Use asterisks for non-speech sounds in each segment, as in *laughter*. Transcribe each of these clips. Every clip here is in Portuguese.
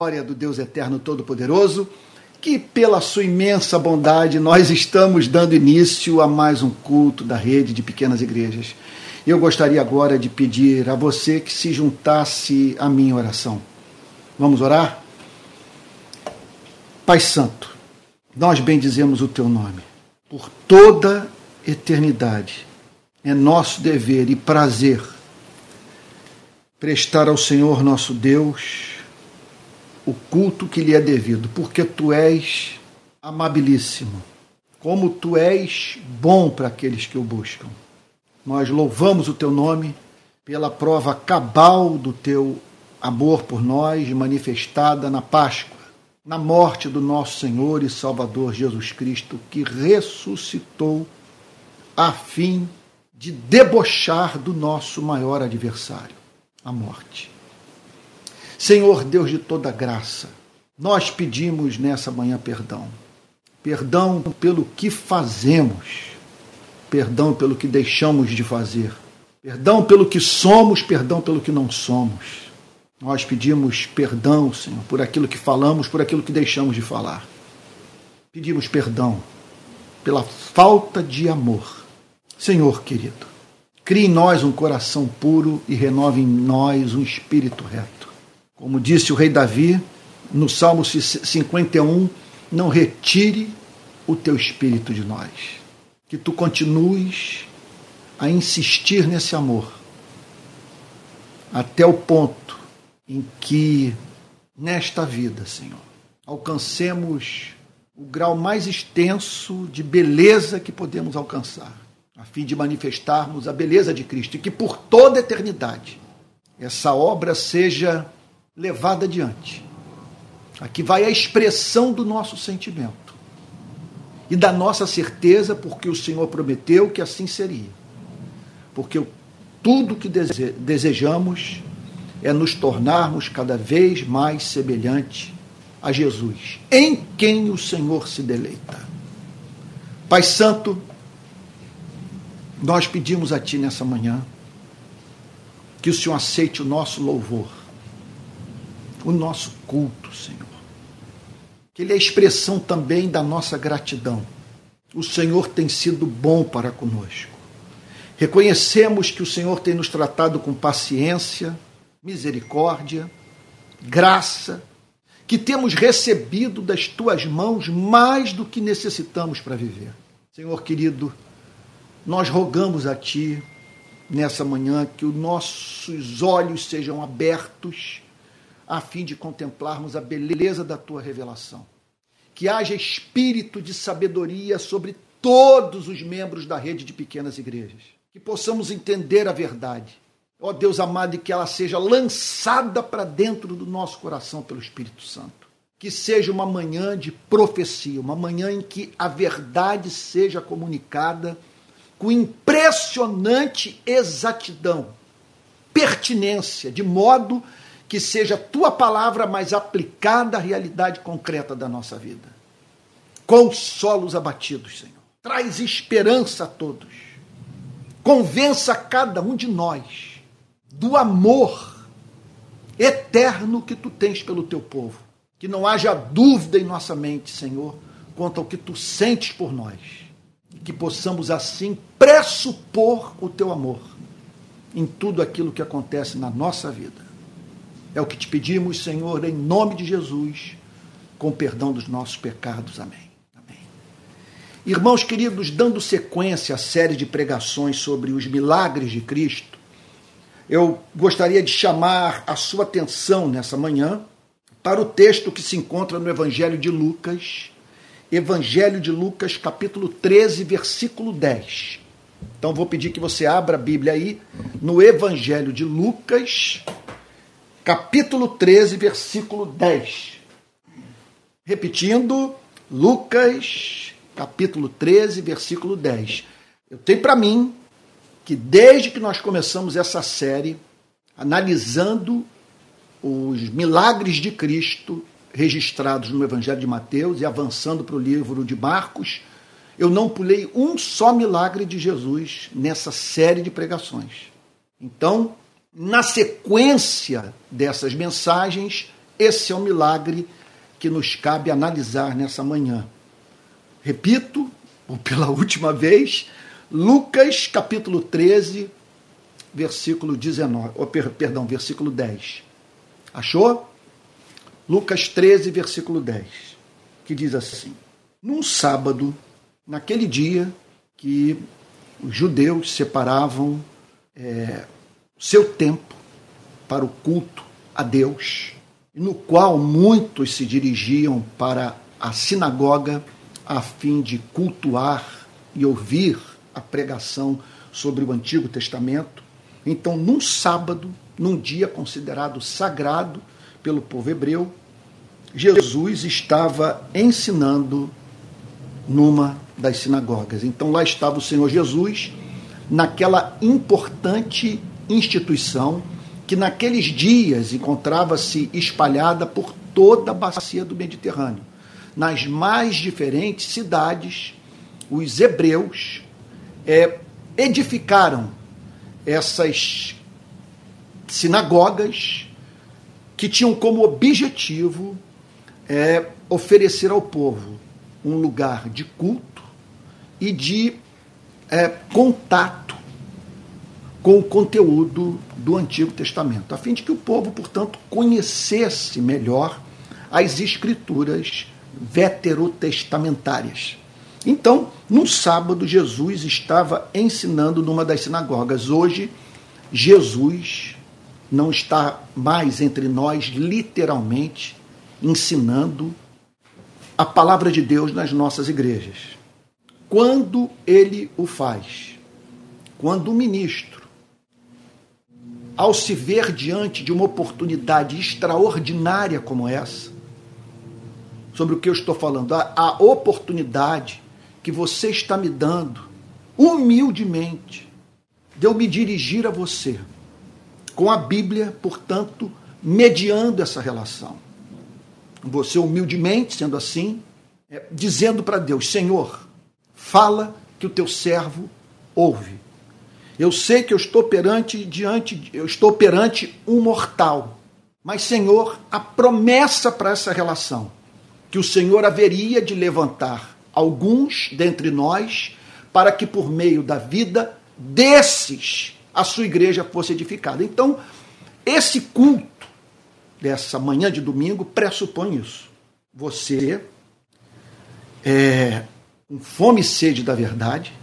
glória do Deus Eterno Todo-Poderoso, que pela sua imensa bondade nós estamos dando início a mais um culto da rede de pequenas igrejas. Eu gostaria agora de pedir a você que se juntasse à minha oração. Vamos orar? Pai Santo, nós bendizemos o teu nome por toda eternidade. É nosso dever e prazer prestar ao Senhor nosso Deus o culto que lhe é devido, porque tu és amabilíssimo, como tu és bom para aqueles que o buscam. Nós louvamos o teu nome pela prova cabal do teu amor por nós, manifestada na Páscoa, na morte do nosso Senhor e Salvador Jesus Cristo, que ressuscitou a fim de debochar do nosso maior adversário, a morte. Senhor Deus de toda graça, nós pedimos nessa manhã perdão. Perdão pelo que fazemos, perdão pelo que deixamos de fazer, perdão pelo que somos, perdão pelo que não somos. Nós pedimos perdão, Senhor, por aquilo que falamos, por aquilo que deixamos de falar. Pedimos perdão pela falta de amor. Senhor querido, crie em nós um coração puro e renove em nós um espírito reto. Como disse o rei Davi no Salmo 51, não retire o teu espírito de nós. Que tu continues a insistir nesse amor até o ponto em que, nesta vida, Senhor, alcancemos o grau mais extenso de beleza que podemos alcançar, a fim de manifestarmos a beleza de Cristo e que por toda a eternidade essa obra seja levada adiante. Aqui vai a expressão do nosso sentimento e da nossa certeza, porque o Senhor prometeu que assim seria. Porque tudo que desejamos é nos tornarmos cada vez mais semelhante a Jesus, em quem o Senhor se deleita. Pai Santo, nós pedimos a Ti nessa manhã que o Senhor aceite o nosso louvor o nosso culto, Senhor. Que ele é a expressão também da nossa gratidão. O Senhor tem sido bom para conosco. Reconhecemos que o Senhor tem nos tratado com paciência, misericórdia, graça, que temos recebido das tuas mãos mais do que necessitamos para viver. Senhor querido, nós rogamos a ti nessa manhã que os nossos olhos sejam abertos a fim de contemplarmos a beleza da tua revelação. Que haja espírito de sabedoria sobre todos os membros da rede de pequenas igrejas. Que possamos entender a verdade. Ó Deus amado, e que ela seja lançada para dentro do nosso coração pelo Espírito Santo. Que seja uma manhã de profecia, uma manhã em que a verdade seja comunicada com impressionante exatidão, pertinência, de modo que seja tua palavra mais aplicada à realidade concreta da nossa vida. Consola os abatidos, Senhor. Traz esperança a todos. Convença cada um de nós do amor eterno que tu tens pelo teu povo. Que não haja dúvida em nossa mente, Senhor, quanto ao que tu sentes por nós. Que possamos assim pressupor o teu amor em tudo aquilo que acontece na nossa vida. É o que te pedimos, Senhor, em nome de Jesus, com perdão dos nossos pecados. Amém. Amém. Irmãos queridos, dando sequência à série de pregações sobre os milagres de Cristo, eu gostaria de chamar a sua atenção nessa manhã para o texto que se encontra no Evangelho de Lucas, Evangelho de Lucas, capítulo 13, versículo 10. Então vou pedir que você abra a Bíblia aí no Evangelho de Lucas, capítulo 13, versículo 10. Repetindo, Lucas, capítulo 13, versículo 10. Eu tenho para mim que desde que nós começamos essa série, analisando os milagres de Cristo registrados no Evangelho de Mateus e avançando para o livro de Marcos, eu não pulei um só milagre de Jesus nessa série de pregações. Então, na sequência dessas mensagens, esse é o milagre que nos cabe analisar nessa manhã. Repito, pela *laughs* última vez, Lucas capítulo 13, versículo 19, ou, perdão, versículo 10. Achou? Lucas 13, versículo 10, que diz assim: Num sábado, naquele dia que os judeus separavam é, seu tempo para o culto a Deus, no qual muitos se dirigiam para a sinagoga a fim de cultuar e ouvir a pregação sobre o Antigo Testamento. Então, num sábado, num dia considerado sagrado pelo povo hebreu, Jesus estava ensinando numa das sinagogas. Então, lá estava o Senhor Jesus, naquela importante instituição que naqueles dias encontrava-se espalhada por toda a bacia do Mediterrâneo. Nas mais diferentes cidades, os hebreus é, edificaram essas sinagogas que tinham como objetivo é, oferecer ao povo um lugar de culto e de é, contato com o conteúdo do Antigo Testamento, a fim de que o povo, portanto, conhecesse melhor as escrituras veterotestamentárias. Então, no sábado, Jesus estava ensinando numa das sinagogas. Hoje, Jesus não está mais entre nós, literalmente, ensinando a palavra de Deus nas nossas igrejas. Quando ele o faz? Quando o ministro ao se ver diante de uma oportunidade extraordinária como essa, sobre o que eu estou falando, a, a oportunidade que você está me dando, humildemente, de eu me dirigir a você, com a Bíblia, portanto, mediando essa relação. Você humildemente, sendo assim, é, dizendo para Deus: Senhor, fala que o teu servo ouve. Eu sei que eu estou perante diante, eu estou perante um mortal. Mas, Senhor, a promessa para essa relação, que o Senhor haveria de levantar alguns dentre nós, para que por meio da vida desses a sua igreja fosse edificada. Então, esse culto dessa manhã de domingo pressupõe isso. Você, é, com fome e sede da verdade,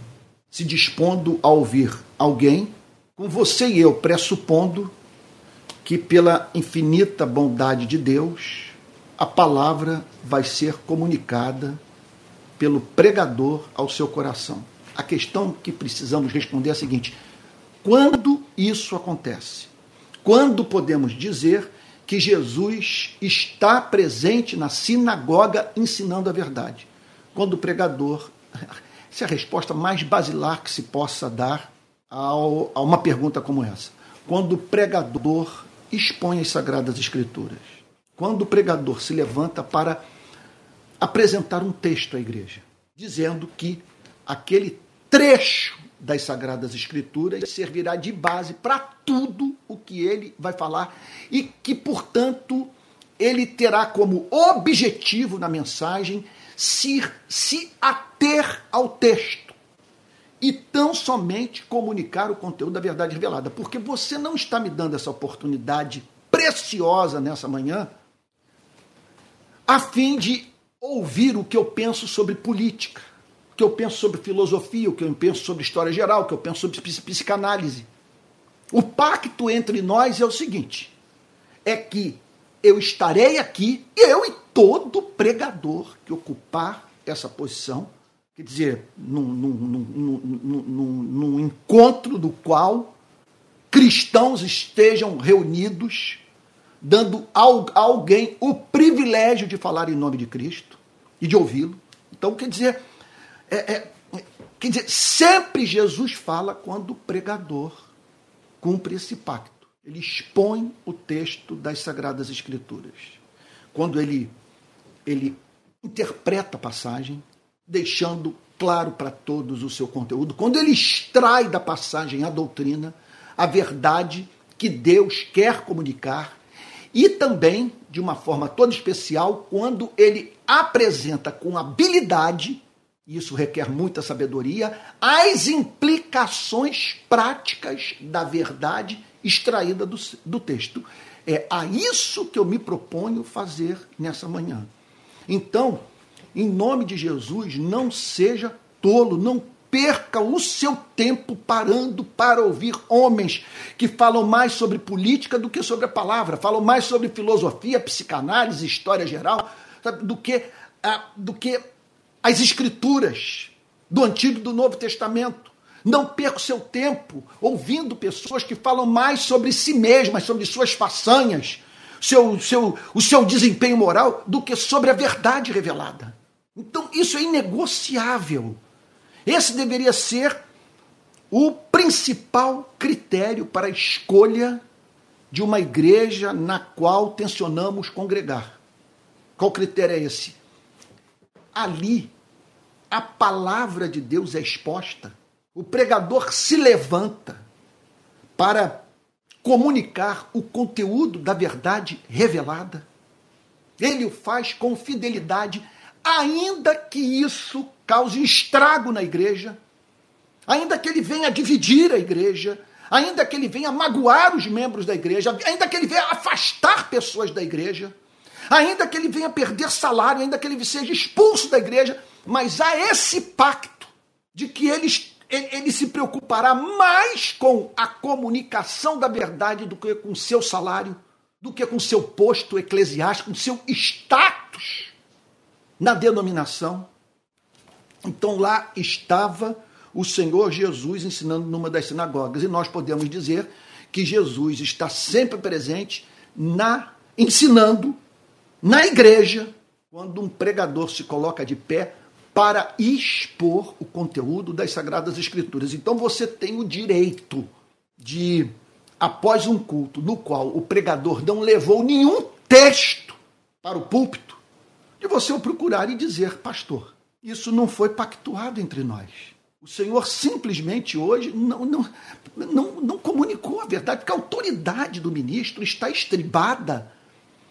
se dispondo a ouvir alguém, com você e eu pressupondo que, pela infinita bondade de Deus, a palavra vai ser comunicada pelo pregador ao seu coração. A questão que precisamos responder é a seguinte: quando isso acontece? Quando podemos dizer que Jesus está presente na sinagoga ensinando a verdade? Quando o pregador essa é a resposta mais basilar que se possa dar ao, a uma pergunta como essa. Quando o pregador expõe as Sagradas Escrituras, quando o pregador se levanta para apresentar um texto à igreja, dizendo que aquele trecho das Sagradas Escrituras servirá de base para tudo o que ele vai falar e que, portanto, ele terá como objetivo na mensagem se, se ater ao texto e tão somente comunicar o conteúdo da verdade revelada. Porque você não está me dando essa oportunidade preciosa nessa manhã a fim de ouvir o que eu penso sobre política, o que eu penso sobre filosofia, o que eu penso sobre história geral, o que eu penso sobre psicanálise. O pacto entre nós é o seguinte: é que eu estarei aqui, eu e todo pregador que ocupar essa posição, quer dizer, num, num, num, num encontro do qual cristãos estejam reunidos, dando a alguém o privilégio de falar em nome de Cristo e de ouvi-lo. Então, quer dizer, é, é, quer dizer, sempre Jesus fala quando o pregador cumpre esse pacto ele expõe o texto das Sagradas Escrituras. Quando ele, ele interpreta a passagem, deixando claro para todos o seu conteúdo, quando ele extrai da passagem a doutrina, a verdade que Deus quer comunicar e também, de uma forma toda especial, quando ele apresenta com habilidade, isso requer muita sabedoria, as implicações práticas da verdade extraída do, do texto. É a isso que eu me proponho fazer nessa manhã. Então, em nome de Jesus, não seja tolo, não perca o seu tempo parando para ouvir homens que falam mais sobre política do que sobre a palavra, falam mais sobre filosofia, psicanálise, história geral, sabe, do que, do que as escrituras do Antigo e do Novo Testamento. Não perca o seu tempo ouvindo pessoas que falam mais sobre si mesmas, sobre suas façanhas, seu, seu, o seu desempenho moral, do que sobre a verdade revelada. Então, isso é inegociável. Esse deveria ser o principal critério para a escolha de uma igreja na qual tensionamos congregar. Qual critério é esse? Ali, a palavra de Deus é exposta, o pregador se levanta para comunicar o conteúdo da verdade revelada. Ele o faz com fidelidade, ainda que isso cause estrago na igreja, ainda que ele venha dividir a igreja, ainda que ele venha magoar os membros da igreja, ainda que ele venha afastar pessoas da igreja, ainda que ele venha perder salário, ainda que ele seja expulso da igreja, mas há esse pacto de que ele, ele, se preocupará mais com a comunicação da verdade do que com seu salário, do que com seu posto eclesiástico, com seu status na denominação. Então lá estava o Senhor Jesus ensinando numa das sinagogas. E nós podemos dizer que Jesus está sempre presente na ensinando na igreja quando um pregador se coloca de pé para expor o conteúdo das sagradas escrituras. Então você tem o direito de após um culto no qual o pregador não levou nenhum texto para o púlpito, de você o procurar e dizer, pastor, isso não foi pactuado entre nós. O Senhor simplesmente hoje não, não, não, não comunicou a verdade, porque a autoridade do ministro está estribada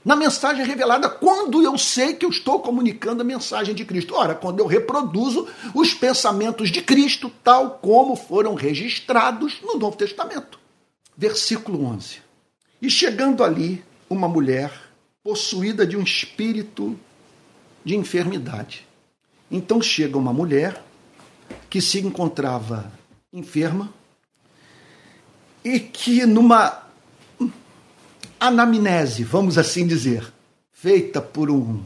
na mensagem revelada quando eu sei que eu estou comunicando a mensagem de Cristo. Ora, quando eu reproduzo os pensamentos de Cristo, tal como foram registrados no Novo Testamento. Versículo 11. E chegando ali, uma mulher possuída de um espírito de enfermidade então chega uma mulher que se encontrava enferma e que numa anamnese, vamos assim dizer, feita por um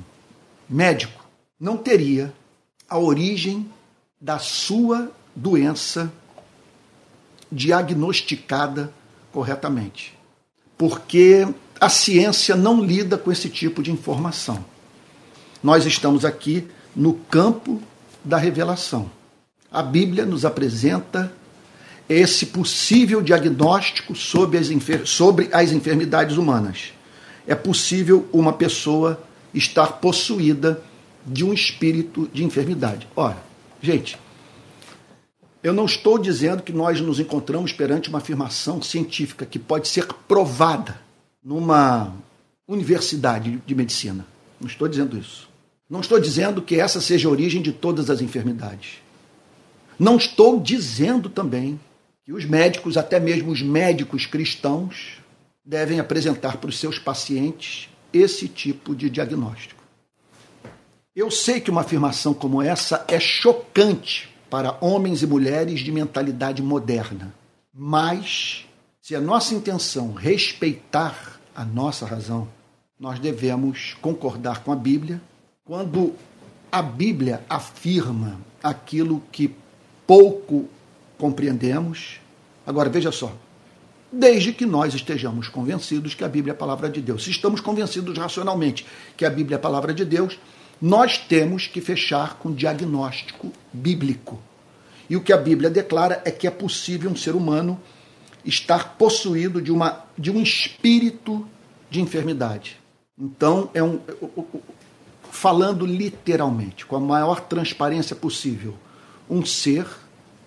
médico, não teria a origem da sua doença diagnosticada corretamente. Porque a ciência não lida com esse tipo de informação. Nós estamos aqui no campo da revelação. A Bíblia nos apresenta esse possível diagnóstico sobre as, sobre as enfermidades humanas. É possível uma pessoa estar possuída de um espírito de enfermidade. Ora, gente, eu não estou dizendo que nós nos encontramos perante uma afirmação científica que pode ser provada numa universidade de medicina. Não estou dizendo isso. Não estou dizendo que essa seja a origem de todas as enfermidades. Não estou dizendo também que os médicos, até mesmo os médicos cristãos, devem apresentar para os seus pacientes esse tipo de diagnóstico. Eu sei que uma afirmação como essa é chocante para homens e mulheres de mentalidade moderna, mas se a nossa intenção respeitar a nossa razão, nós devemos concordar com a Bíblia quando a Bíblia afirma aquilo que pouco compreendemos, agora veja só, desde que nós estejamos convencidos que a Bíblia é a palavra de Deus. Se estamos convencidos racionalmente que a Bíblia é a palavra de Deus, nós temos que fechar com diagnóstico bíblico. E o que a Bíblia declara é que é possível um ser humano estar possuído de, uma, de um espírito de enfermidade. Então, é um, falando literalmente, com a maior transparência possível, um ser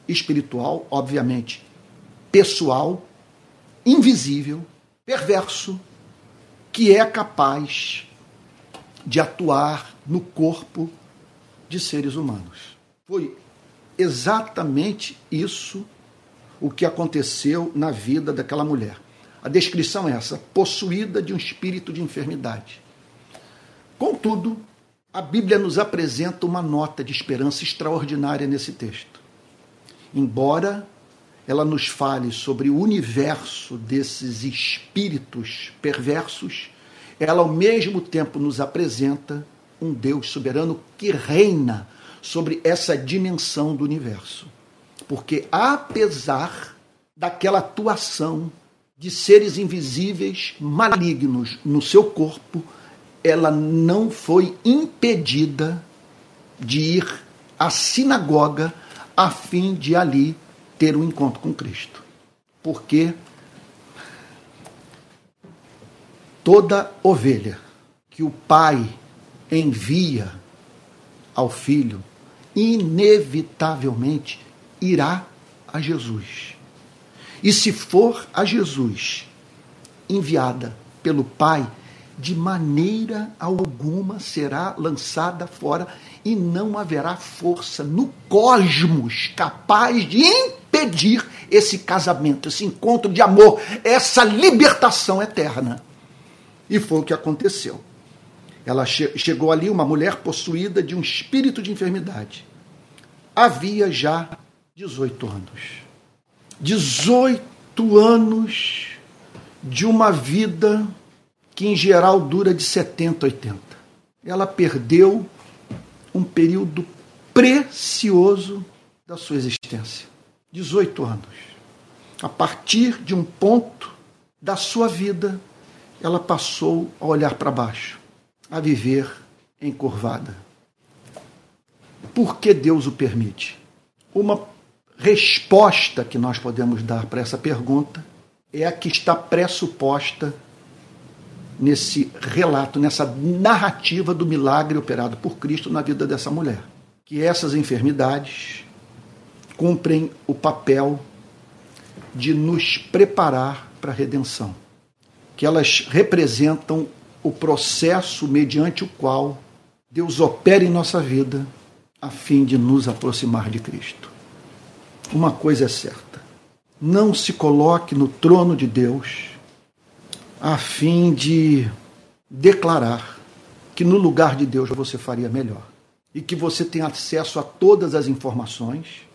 espiritual, obviamente, pessoal, invisível, perverso, que é capaz de atuar no corpo de seres humanos. Foi exatamente isso o que aconteceu na vida daquela mulher. A descrição é essa: possuída de um espírito de enfermidade. Contudo, a Bíblia nos apresenta uma nota de esperança extraordinária nesse texto. Embora ela nos fale sobre o universo desses espíritos perversos, ela ao mesmo tempo nos apresenta um Deus soberano que reina sobre essa dimensão do universo. Porque apesar daquela atuação de seres invisíveis malignos no seu corpo, ela não foi impedida de ir à sinagoga a fim de ali ter um encontro com Cristo. Porque toda ovelha que o pai envia ao filho, inevitavelmente irá a Jesus. E se for a Jesus enviada pelo Pai, de maneira alguma será lançada fora e não haverá força no cosmos capaz de impedir esse casamento, esse encontro de amor, essa libertação eterna. E foi o que aconteceu. Ela che chegou ali, uma mulher possuída de um espírito de enfermidade. Havia já 18 anos. 18 anos de uma vida que em geral dura de 70, 80. Ela perdeu um período precioso da sua existência. 18 anos. A partir de um ponto da sua vida, ela passou a olhar para baixo a viver encurvada. Por que Deus o permite? Uma resposta que nós podemos dar para essa pergunta é a que está pressuposta nesse relato, nessa narrativa do milagre operado por Cristo na vida dessa mulher. Que essas enfermidades cumprem o papel de nos preparar para a redenção. Que elas representam o processo mediante o qual Deus opera em nossa vida a fim de nos aproximar de Cristo. Uma coisa é certa: não se coloque no trono de Deus a fim de declarar que no lugar de Deus você faria melhor e que você tem acesso a todas as informações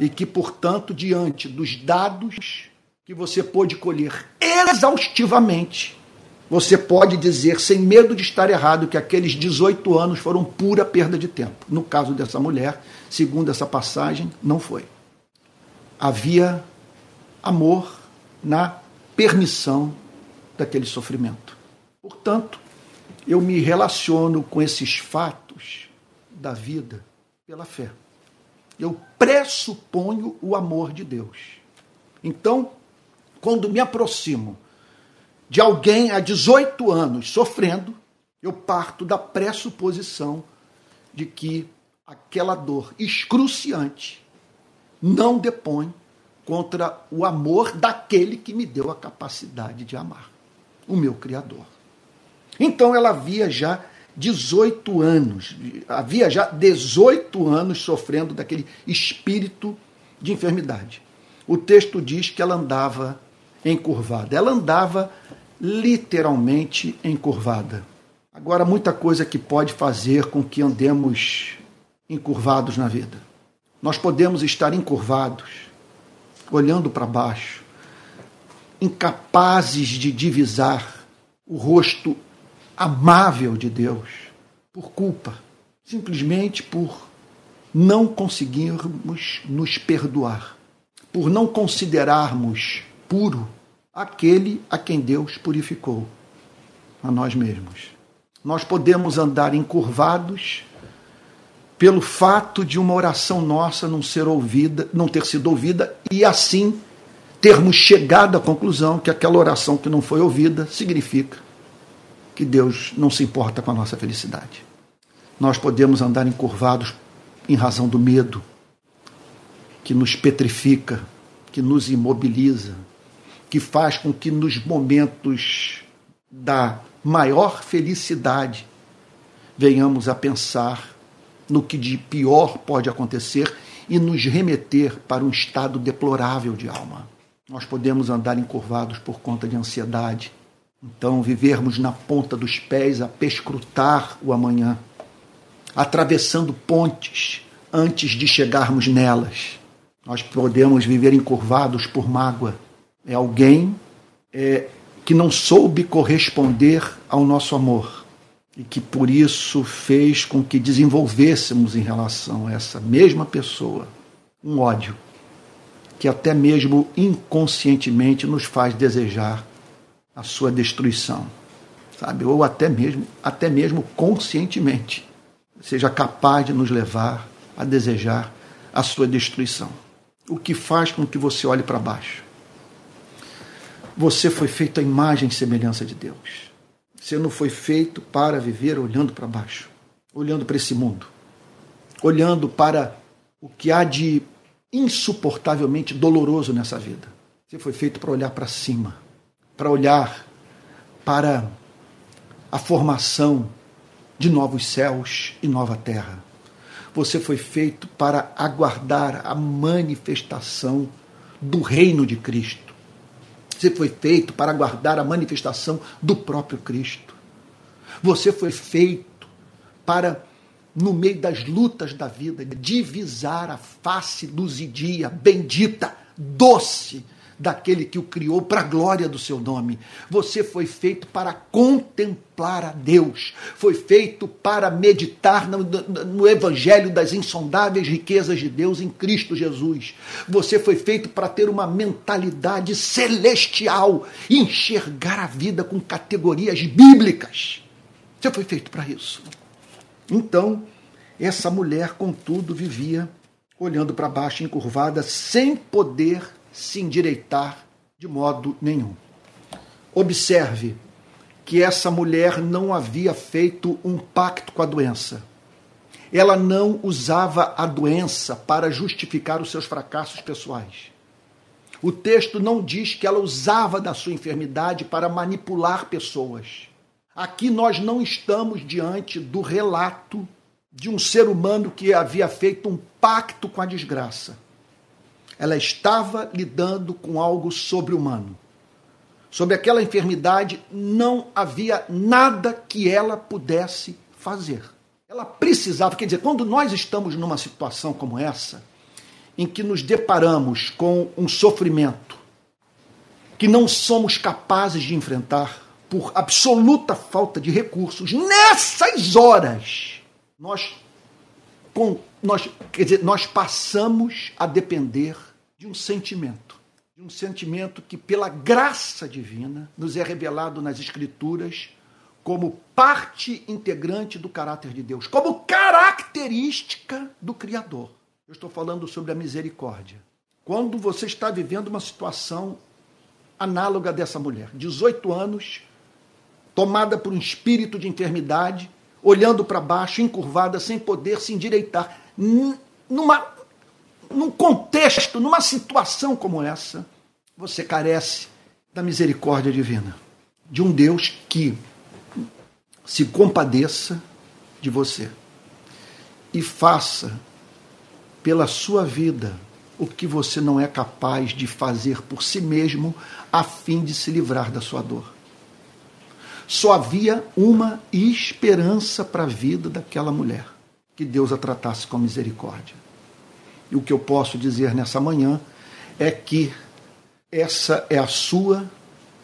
e que, portanto, diante dos dados que você pôde colher exaustivamente, você pode dizer, sem medo de estar errado, que aqueles 18 anos foram pura perda de tempo. No caso dessa mulher, segundo essa passagem, não foi. Havia amor na permissão daquele sofrimento. Portanto, eu me relaciono com esses fatos da vida pela fé. Eu pressuponho o amor de Deus. Então, quando me aproximo de alguém há 18 anos sofrendo, eu parto da pressuposição de que aquela dor excruciante não depõe contra o amor daquele que me deu a capacidade de amar, o meu Criador. Então ela havia já 18 anos, havia já 18 anos sofrendo daquele espírito de enfermidade. O texto diz que ela andava encurvada. Ela andava literalmente encurvada. Agora, muita coisa que pode fazer com que andemos encurvados na vida. Nós podemos estar encurvados, olhando para baixo, incapazes de divisar o rosto amável de Deus, por culpa, simplesmente por não conseguirmos nos perdoar, por não considerarmos puro aquele a quem Deus purificou, a nós mesmos. Nós podemos andar encurvados pelo fato de uma oração nossa não ser ouvida, não ter sido ouvida e assim termos chegado à conclusão que aquela oração que não foi ouvida significa que Deus não se importa com a nossa felicidade. Nós podemos andar encurvados em razão do medo que nos petrifica, que nos imobiliza, que faz com que nos momentos da maior felicidade, venhamos a pensar no que de pior pode acontecer e nos remeter para um estado deplorável de alma. Nós podemos andar encurvados por conta de ansiedade, então vivermos na ponta dos pés a perscrutar o amanhã, atravessando pontes antes de chegarmos nelas. Nós podemos viver encurvados por mágoa. É alguém é, que não soube corresponder ao nosso amor e que por isso fez com que desenvolvêssemos em relação a essa mesma pessoa um ódio que até mesmo inconscientemente nos faz desejar a sua destruição, sabe? Ou até mesmo, até mesmo conscientemente, seja capaz de nos levar a desejar a sua destruição. O que faz com que você olhe para baixo. Você foi feito à imagem e semelhança de Deus. Você não foi feito para viver olhando para baixo, olhando para esse mundo, olhando para o que há de insuportavelmente doloroso nessa vida. Você foi feito para olhar para cima, para olhar para a formação de novos céus e nova terra. Você foi feito para aguardar a manifestação do reino de Cristo você foi feito para guardar a manifestação do próprio Cristo. Você foi feito para, no meio das lutas da vida, divisar a face luzidia, bendita, doce daquele que o criou para a glória do seu nome. Você foi feito para contemplar a Deus. Foi feito para meditar no, no, evangelho das insondáveis riquezas de Deus em Cristo Jesus. Você foi feito para ter uma mentalidade celestial, enxergar a vida com categorias bíblicas. Você foi feito para isso. Então, essa mulher, contudo, vivia olhando para baixo, encurvada, sem poder se endireitar de modo nenhum. Observe que essa mulher não havia feito um pacto com a doença. Ela não usava a doença para justificar os seus fracassos pessoais. O texto não diz que ela usava da sua enfermidade para manipular pessoas. Aqui nós não estamos diante do relato de um ser humano que havia feito um pacto com a desgraça ela estava lidando com algo sobre-humano. Sobre aquela enfermidade não havia nada que ela pudesse fazer. Ela precisava, quer dizer, quando nós estamos numa situação como essa, em que nos deparamos com um sofrimento que não somos capazes de enfrentar por absoluta falta de recursos, nessas horas, nós, com, nós, quer dizer, nós passamos a depender de um sentimento, de um sentimento que, pela graça divina, nos é revelado nas Escrituras como parte integrante do caráter de Deus, como característica do Criador. Eu estou falando sobre a misericórdia. Quando você está vivendo uma situação análoga dessa mulher, 18 anos, tomada por um espírito de enfermidade, olhando para baixo, encurvada, sem poder se endireitar, numa num contexto, numa situação como essa, você carece da misericórdia divina, de um Deus que se compadeça de você e faça pela sua vida o que você não é capaz de fazer por si mesmo a fim de se livrar da sua dor. Só havia uma esperança para a vida daquela mulher: que Deus a tratasse com misericórdia. E o que eu posso dizer nessa manhã é que essa é a sua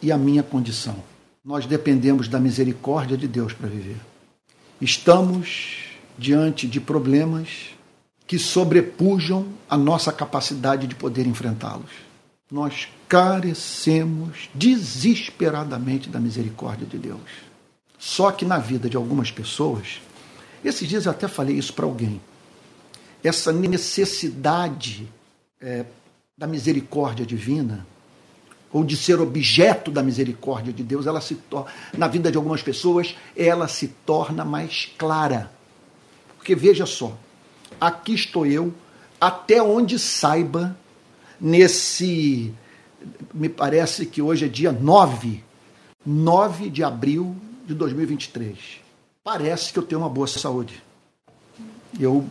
e a minha condição. Nós dependemos da misericórdia de Deus para viver. Estamos diante de problemas que sobrepujam a nossa capacidade de poder enfrentá-los. Nós carecemos desesperadamente da misericórdia de Deus. Só que na vida de algumas pessoas, esses dias eu até falei isso para alguém essa necessidade é, da misericórdia divina, ou de ser objeto da misericórdia de Deus, ela se torna, na vida de algumas pessoas, ela se torna mais clara. Porque veja só, aqui estou eu, até onde saiba, nesse. Me parece que hoje é dia 9, 9 de abril de 2023, parece que eu tenho uma boa saúde. Eu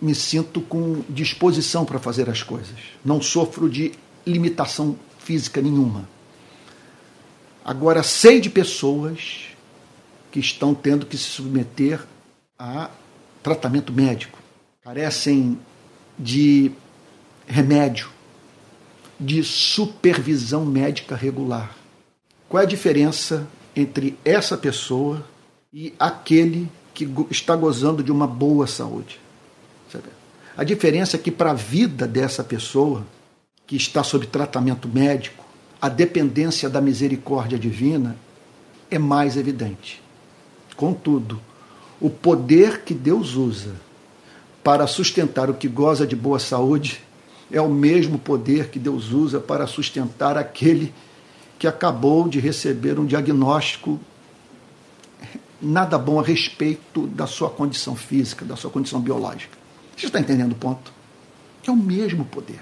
me sinto com disposição para fazer as coisas. Não sofro de limitação física nenhuma. Agora, sei de pessoas que estão tendo que se submeter a tratamento médico, carecem de remédio, de supervisão médica regular. Qual é a diferença entre essa pessoa e aquele que está gozando de uma boa saúde? A diferença é que, para a vida dessa pessoa que está sob tratamento médico, a dependência da misericórdia divina é mais evidente. Contudo, o poder que Deus usa para sustentar o que goza de boa saúde é o mesmo poder que Deus usa para sustentar aquele que acabou de receber um diagnóstico nada bom a respeito da sua condição física, da sua condição biológica. Você está entendendo o ponto? É o mesmo poder.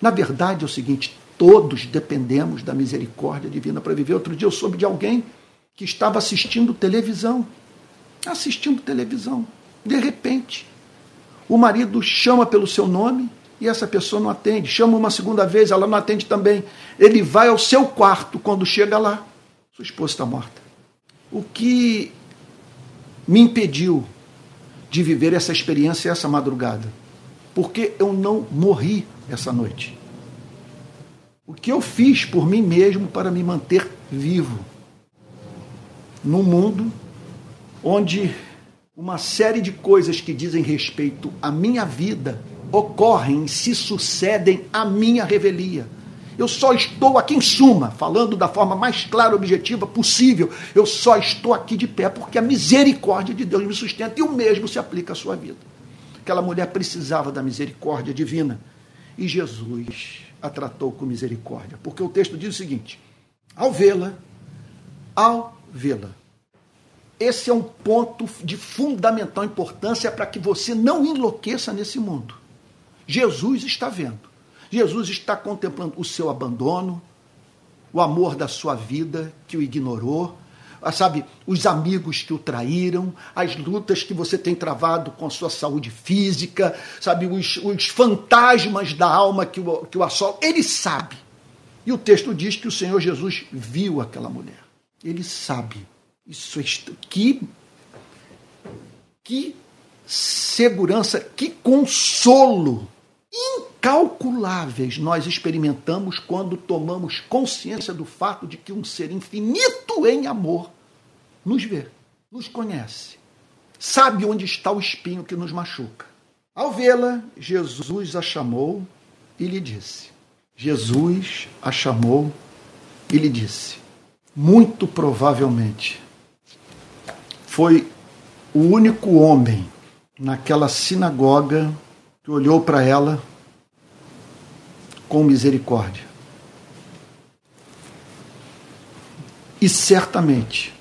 Na verdade, é o seguinte: todos dependemos da misericórdia divina para viver. Outro dia eu soube de alguém que estava assistindo televisão. Assistindo televisão. De repente, o marido chama pelo seu nome e essa pessoa não atende. Chama uma segunda vez, ela não atende também. Ele vai ao seu quarto quando chega lá. Sua esposa está morta. O que me impediu de viver essa experiência essa madrugada? Porque eu não morri essa noite. O que eu fiz por mim mesmo para me manter vivo? Num mundo onde uma série de coisas que dizem respeito à minha vida ocorrem se sucedem à minha revelia. Eu só estou aqui em suma, falando da forma mais clara e objetiva possível. Eu só estou aqui de pé porque a misericórdia de Deus me sustenta e o mesmo se aplica à sua vida. Aquela mulher precisava da misericórdia divina e Jesus a tratou com misericórdia, porque o texto diz o seguinte: ao vê-la, ao vê-la. Esse é um ponto de fundamental importância para que você não enlouqueça nesse mundo. Jesus está vendo. Jesus está contemplando o seu abandono, o amor da sua vida que o ignorou, sabe, os amigos que o traíram, as lutas que você tem travado com a sua saúde física, sabe, os, os fantasmas da alma que o, que o assolam. Ele sabe. E o texto diz que o Senhor Jesus viu aquela mulher. Ele sabe. Isso é que que segurança, que consolo incalculáveis nós experimentamos quando tomamos consciência do fato de que um ser infinito em amor nos vê, nos conhece, sabe onde está o espinho que nos machuca. Ao vê-la, Jesus a chamou e lhe disse: Jesus a chamou e lhe disse: Muito provavelmente foi o único homem naquela sinagoga que olhou para ela com misericórdia. E certamente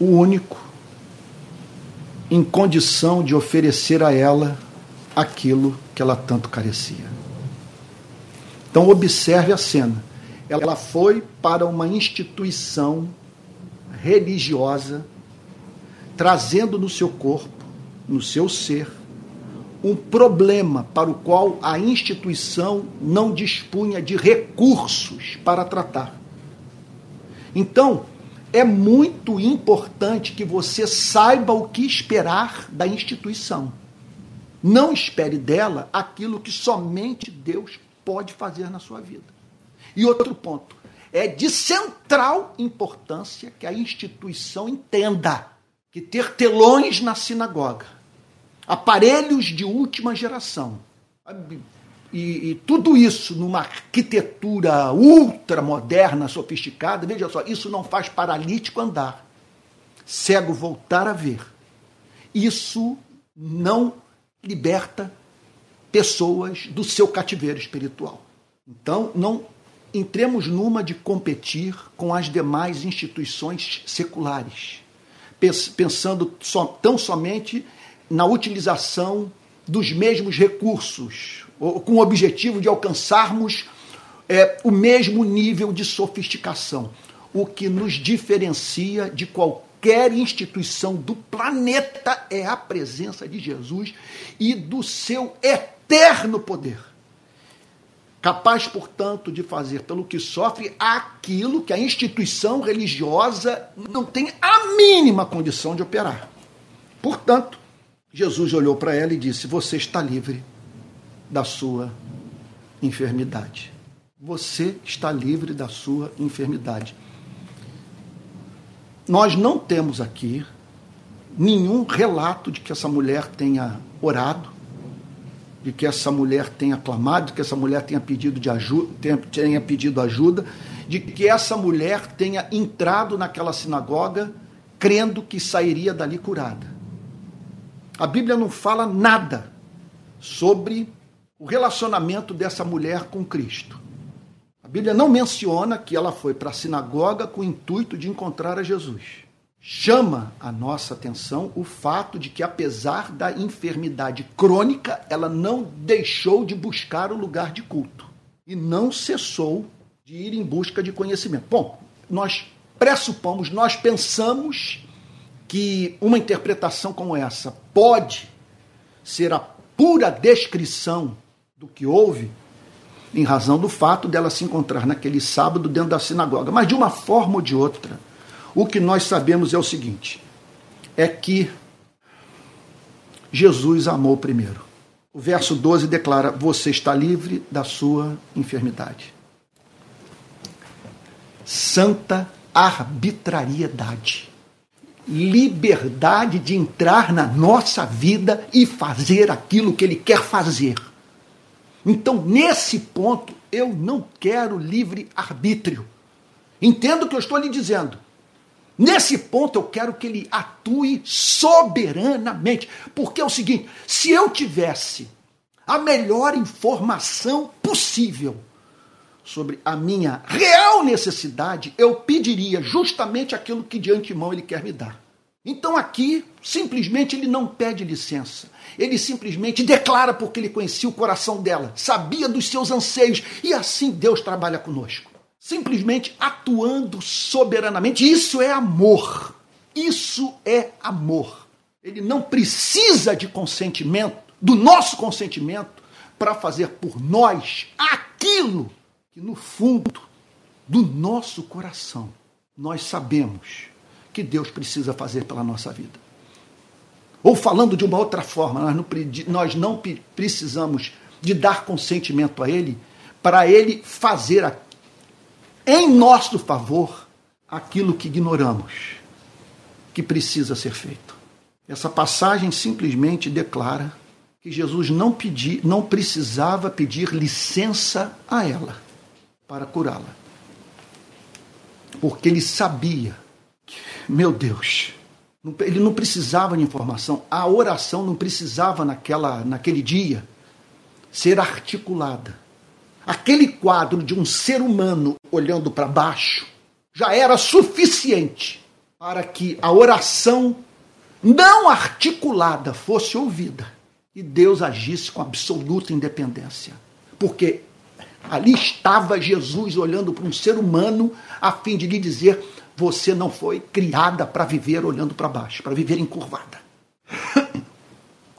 o único em condição de oferecer a ela aquilo que ela tanto carecia. Então observe a cena. Ela foi para uma instituição religiosa, trazendo no seu corpo, no seu ser, um problema para o qual a instituição não dispunha de recursos para tratar. Então, é muito importante que você saiba o que esperar da instituição. Não espere dela aquilo que somente Deus pode fazer na sua vida. E outro ponto, é de central importância que a instituição entenda que ter telões na sinagoga aparelhos de última geração. E, e, tudo isso numa arquitetura ultra moderna, sofisticada, veja só, isso não faz paralítico andar, cego voltar a ver. Isso não liberta pessoas do seu cativeiro espiritual. Então, não entremos numa de competir com as demais instituições seculares, pensando tão somente na utilização dos mesmos recursos, com o objetivo de alcançarmos é, o mesmo nível de sofisticação, o que nos diferencia de qualquer instituição do planeta é a presença de Jesus e do seu eterno poder. Capaz, portanto, de fazer pelo que sofre aquilo que a instituição religiosa não tem a mínima condição de operar. Portanto, Jesus olhou para ela e disse: Você está livre da sua enfermidade. Você está livre da sua enfermidade. Nós não temos aqui nenhum relato de que essa mulher tenha orado, de que essa mulher tenha clamado, de que essa mulher tenha pedido, de ajuda, tenha pedido ajuda, de que essa mulher tenha entrado naquela sinagoga crendo que sairia dali curada. A Bíblia não fala nada sobre o relacionamento dessa mulher com Cristo. A Bíblia não menciona que ela foi para a sinagoga com o intuito de encontrar a Jesus. Chama a nossa atenção o fato de que, apesar da enfermidade crônica, ela não deixou de buscar o lugar de culto e não cessou de ir em busca de conhecimento. Bom, nós pressupomos, nós pensamos que uma interpretação como essa pode ser a pura descrição do que houve, em razão do fato dela se encontrar naquele sábado dentro da sinagoga. Mas de uma forma ou de outra, o que nós sabemos é o seguinte: é que Jesus amou primeiro. O verso 12 declara: Você está livre da sua enfermidade. Santa arbitrariedade. Liberdade de entrar na nossa vida e fazer aquilo que Ele quer fazer. Então, nesse ponto, eu não quero livre arbítrio. Entendo o que eu estou lhe dizendo. Nesse ponto, eu quero que ele atue soberanamente. Porque é o seguinte: se eu tivesse a melhor informação possível sobre a minha real necessidade, eu pediria justamente aquilo que de antemão ele quer me dar. Então aqui, simplesmente ele não pede licença. Ele simplesmente declara porque ele conhecia o coração dela, sabia dos seus anseios, e assim Deus trabalha conosco. Simplesmente atuando soberanamente. Isso é amor. Isso é amor. Ele não precisa de consentimento, do nosso consentimento, para fazer por nós aquilo que no fundo do nosso coração nós sabemos que Deus precisa fazer pela nossa vida. Ou falando de uma outra forma, nós não, nós não precisamos de dar consentimento a Ele para Ele fazer em nosso favor aquilo que ignoramos que precisa ser feito. Essa passagem simplesmente declara que Jesus não, pedi, não precisava pedir licença a ela para curá-la. Porque ele sabia meu Deus, ele não precisava de informação, a oração não precisava naquela, naquele dia ser articulada. Aquele quadro de um ser humano olhando para baixo já era suficiente para que a oração não articulada fosse ouvida e Deus agisse com absoluta independência. Porque ali estava Jesus olhando para um ser humano a fim de lhe dizer: você não foi criada para viver olhando para baixo, para viver encurvada. *laughs*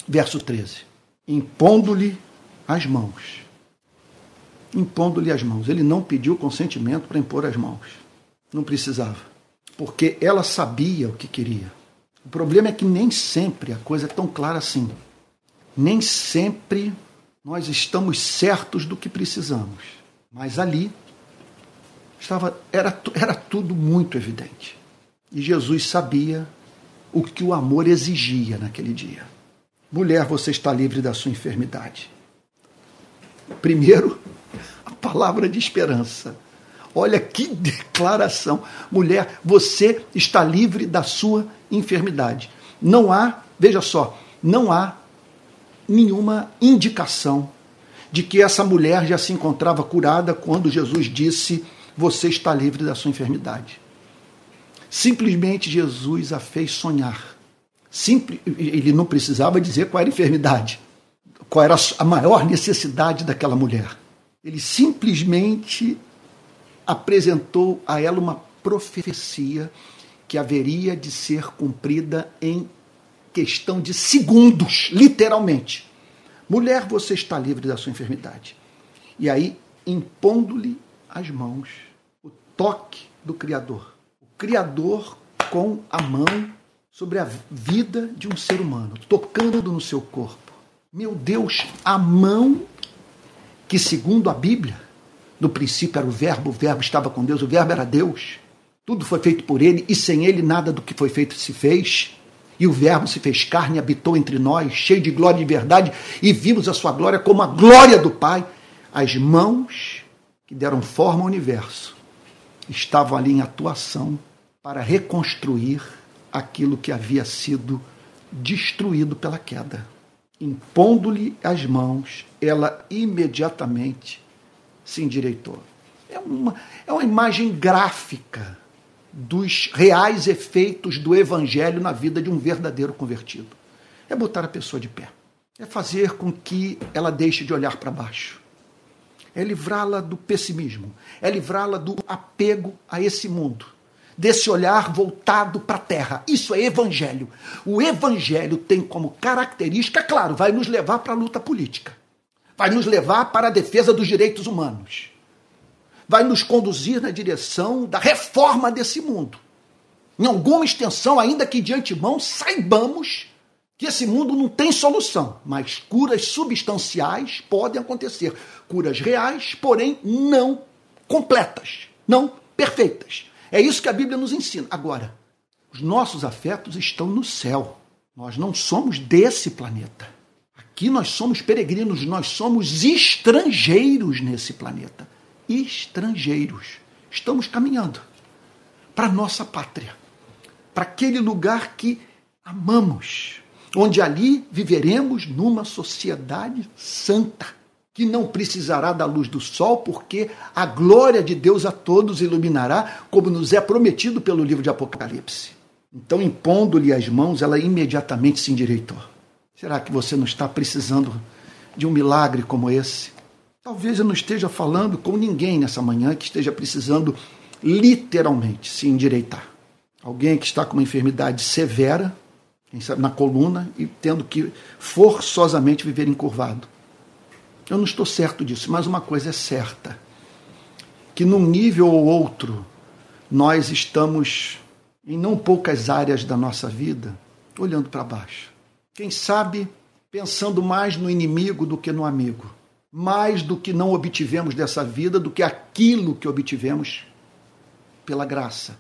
Verso 13. Impondo-lhe as mãos. Impondo-lhe as mãos. Ele não pediu consentimento para impor as mãos. Não precisava. Porque ela sabia o que queria. O problema é que nem sempre a coisa é tão clara assim. Nem sempre nós estamos certos do que precisamos. Mas ali estava era, era tudo muito evidente. E Jesus sabia o que o amor exigia naquele dia. Mulher, você está livre da sua enfermidade. Primeiro, a palavra de esperança. Olha que *laughs* declaração. Mulher, você está livre da sua enfermidade. Não há, veja só, não há nenhuma indicação de que essa mulher já se encontrava curada quando Jesus disse: você está livre da sua enfermidade. Simplesmente Jesus a fez sonhar. Ele não precisava dizer qual era a enfermidade, qual era a maior necessidade daquela mulher. Ele simplesmente apresentou a ela uma profecia que haveria de ser cumprida em questão de segundos, literalmente. Mulher, você está livre da sua enfermidade. E aí, impondo-lhe as mãos, o toque do Criador. O Criador com a mão sobre a vida de um ser humano, tocando no seu corpo. Meu Deus, a mão que, segundo a Bíblia, no princípio era o Verbo, o Verbo estava com Deus, o Verbo era Deus. Tudo foi feito por ele e sem ele nada do que foi feito se fez. E o Verbo se fez carne e habitou entre nós, cheio de glória e de verdade, e vimos a sua glória como a glória do Pai. As mãos que deram forma ao universo estavam ali em atuação para reconstruir aquilo que havia sido destruído pela queda. Impondo-lhe as mãos, ela imediatamente se endireitou. É uma, é uma imagem gráfica dos reais efeitos do evangelho na vida de um verdadeiro convertido. É botar a pessoa de pé. É fazer com que ela deixe de olhar para baixo. É livrá-la do pessimismo. É livrá-la do apego a esse mundo desse olhar voltado para a terra. Isso é evangelho. O evangelho tem como característica, claro, vai nos levar para a luta política. Vai nos levar para a defesa dos direitos humanos. Vai nos conduzir na direção da reforma desse mundo. Em alguma extensão, ainda que de antemão saibamos que esse mundo não tem solução, mas curas substanciais podem acontecer. Curas reais, porém não completas, não perfeitas. É isso que a Bíblia nos ensina. Agora, os nossos afetos estão no céu. Nós não somos desse planeta. Aqui nós somos peregrinos, nós somos estrangeiros nesse planeta. Estrangeiros. Estamos caminhando para nossa pátria, para aquele lugar que amamos, onde ali viveremos numa sociedade santa que não precisará da luz do sol, porque a glória de Deus a todos iluminará, como nos é prometido pelo livro de Apocalipse. Então, impondo-lhe as mãos, ela imediatamente se endireitou. Será que você não está precisando de um milagre como esse? Talvez eu não esteja falando com ninguém nessa manhã que esteja precisando literalmente se endireitar. Alguém que está com uma enfermidade severa, sabe na coluna, e tendo que forçosamente viver encurvado. Eu não estou certo disso, mas uma coisa é certa: que num nível ou outro, nós estamos, em não poucas áreas da nossa vida, olhando para baixo. Quem sabe pensando mais no inimigo do que no amigo, mais do que não obtivemos dessa vida do que aquilo que obtivemos pela graça.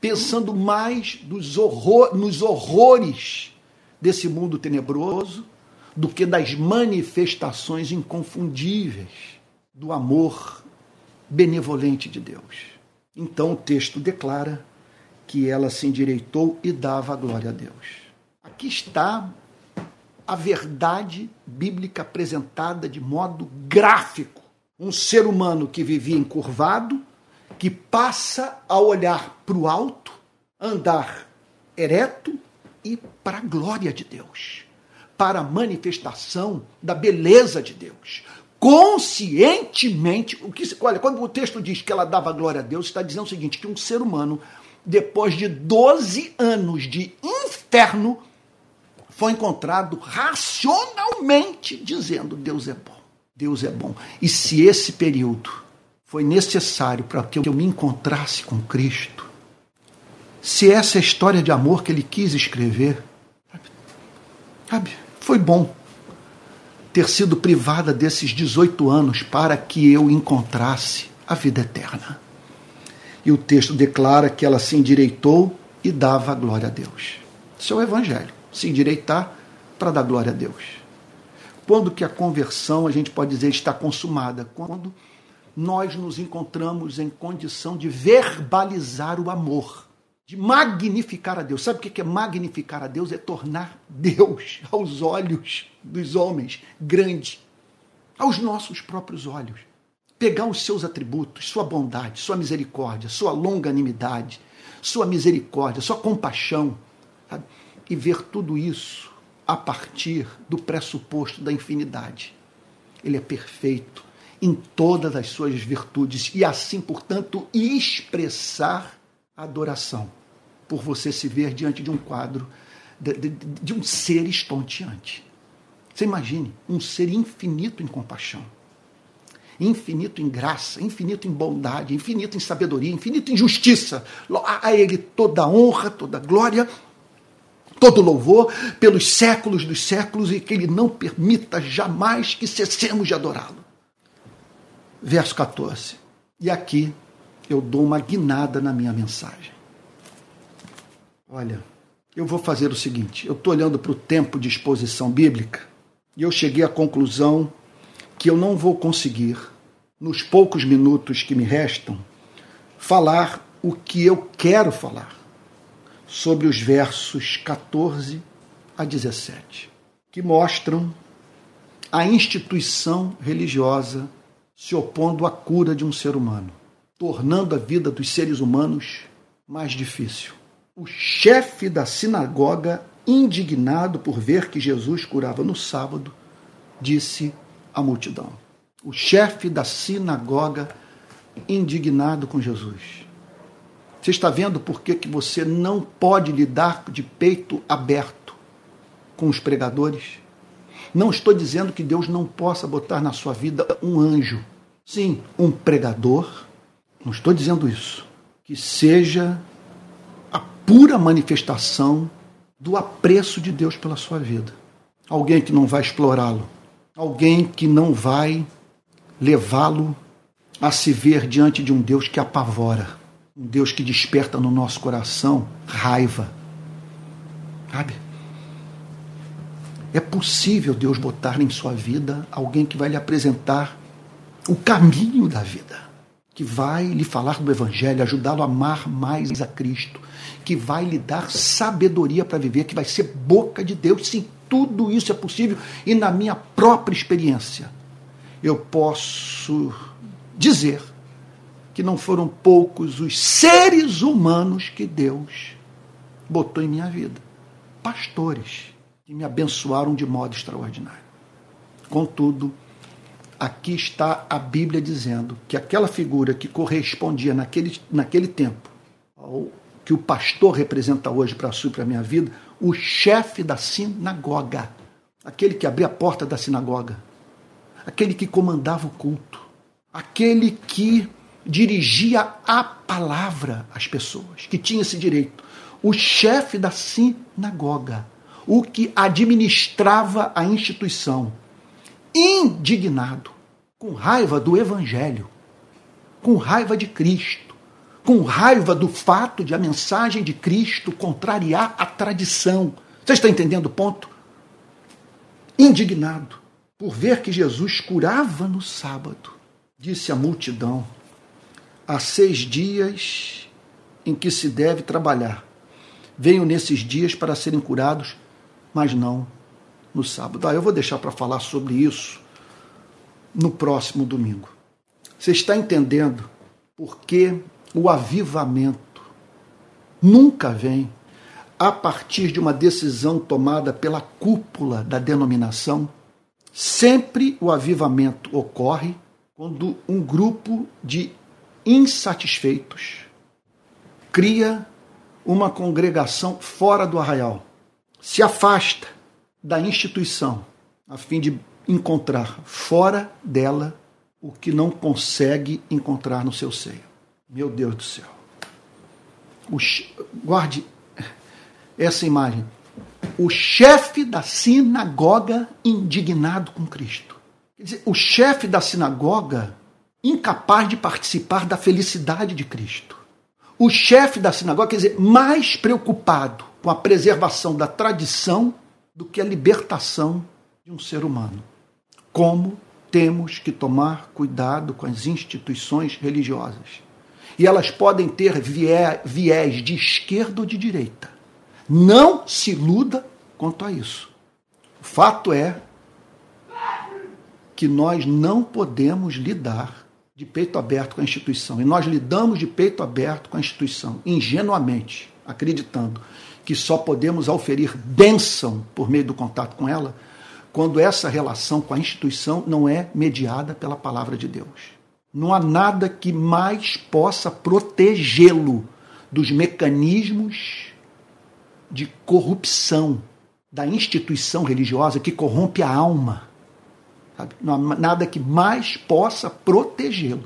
Pensando mais nos, horror, nos horrores desse mundo tenebroso do que das manifestações inconfundíveis do amor benevolente de Deus. Então o texto declara que ela se endireitou e dava glória a Deus. Aqui está a verdade bíblica apresentada de modo gráfico. Um ser humano que vivia encurvado, que passa a olhar para o alto, andar ereto e para a glória de Deus para a manifestação da beleza de Deus. Conscientemente, o que olha, quando o texto diz que ela dava glória a Deus, está dizendo o seguinte: que um ser humano, depois de 12 anos de inferno, foi encontrado racionalmente dizendo: Deus é bom, Deus é bom. E se esse período foi necessário para que eu me encontrasse com Cristo, se essa é a história de amor que ele quis escrever, sabe, foi bom ter sido privada desses 18 anos para que eu encontrasse a vida eterna. E o texto declara que ela se endireitou e dava glória a Deus. Isso é o Evangelho, se endireitar para dar glória a Deus. Quando que a conversão, a gente pode dizer, está consumada? Quando nós nos encontramos em condição de verbalizar o amor de magnificar a Deus. Sabe o que é magnificar a Deus? É tornar Deus, *laughs* aos olhos dos homens, grande, aos nossos próprios olhos. Pegar os seus atributos, sua bondade, sua misericórdia, sua longanimidade, sua misericórdia, sua compaixão? E ver tudo isso a partir do pressuposto da infinidade. Ele é perfeito em todas as suas virtudes e assim, portanto, expressar adoração por você se ver diante de um quadro de, de, de um ser estonteante. Você imagine um ser infinito em compaixão, infinito em graça, infinito em bondade, infinito em sabedoria, infinito em justiça. A Ele toda a honra, toda a glória, todo louvor pelos séculos dos séculos e que Ele não permita jamais que cessemos de adorá-lo. Verso 14. E aqui eu dou uma guinada na minha mensagem. Olha, eu vou fazer o seguinte: eu estou olhando para o tempo de exposição bíblica e eu cheguei à conclusão que eu não vou conseguir, nos poucos minutos que me restam, falar o que eu quero falar sobre os versos 14 a 17, que mostram a instituição religiosa se opondo à cura de um ser humano, tornando a vida dos seres humanos mais difícil. O chefe da sinagoga, indignado por ver que Jesus curava no sábado, disse à multidão. O chefe da sinagoga, indignado com Jesus. Você está vendo por que, que você não pode lidar de peito aberto com os pregadores? Não estou dizendo que Deus não possa botar na sua vida um anjo. Sim, um pregador. Não estou dizendo isso. Que seja a pura manifestação do apreço de Deus pela sua vida. Alguém que não vai explorá-lo. Alguém que não vai levá-lo a se ver diante de um Deus que apavora. Um Deus que desperta no nosso coração raiva. Sabe? É possível Deus botar em sua vida alguém que vai lhe apresentar o caminho da vida, que vai lhe falar do Evangelho, ajudá-lo a amar mais a Cristo, que vai lhe dar sabedoria para viver, que vai ser boca de Deus. Sim, tudo isso é possível e na minha própria experiência eu posso dizer que não foram poucos os seres humanos que Deus botou em minha vida. Pastores que me abençoaram de modo extraordinário. Contudo, aqui está a Bíblia dizendo que aquela figura que correspondia naquele, naquele tempo ao que o pastor representa hoje para a sua e para a minha vida, o chefe da sinagoga, aquele que abria a porta da sinagoga, aquele que comandava o culto, aquele que dirigia a palavra às pessoas, que tinha esse direito, o chefe da sinagoga o que administrava a instituição, indignado, com raiva do Evangelho, com raiva de Cristo, com raiva do fato de a mensagem de Cristo contrariar a tradição. Você está entendendo o ponto? Indignado por ver que Jesus curava no sábado, disse à multidão: há seis dias em que se deve trabalhar. Venham nesses dias para serem curados mas não no sábado. Ah, eu vou deixar para falar sobre isso no próximo domingo. Você está entendendo por que o avivamento nunca vem a partir de uma decisão tomada pela cúpula da denominação? Sempre o avivamento ocorre quando um grupo de insatisfeitos cria uma congregação fora do arraial se afasta da instituição a fim de encontrar fora dela o que não consegue encontrar no seu seio. Meu Deus do céu. Guarde essa imagem. O chefe da sinagoga indignado com Cristo. Quer dizer, o chefe da sinagoga incapaz de participar da felicidade de Cristo. O chefe da sinagoga, quer dizer, mais preocupado com a preservação da tradição do que a libertação de um ser humano. Como temos que tomar cuidado com as instituições religiosas. E elas podem ter viés de esquerda ou de direita. Não se iluda quanto a isso. O fato é que nós não podemos lidar de peito aberto com a instituição. E nós lidamos de peito aberto com a instituição, ingenuamente, acreditando que só podemos auferir bênção por meio do contato com ela, quando essa relação com a instituição não é mediada pela palavra de Deus. Não há nada que mais possa protegê-lo dos mecanismos de corrupção da instituição religiosa que corrompe a alma. Sabe? Não há nada que mais possa protegê-lo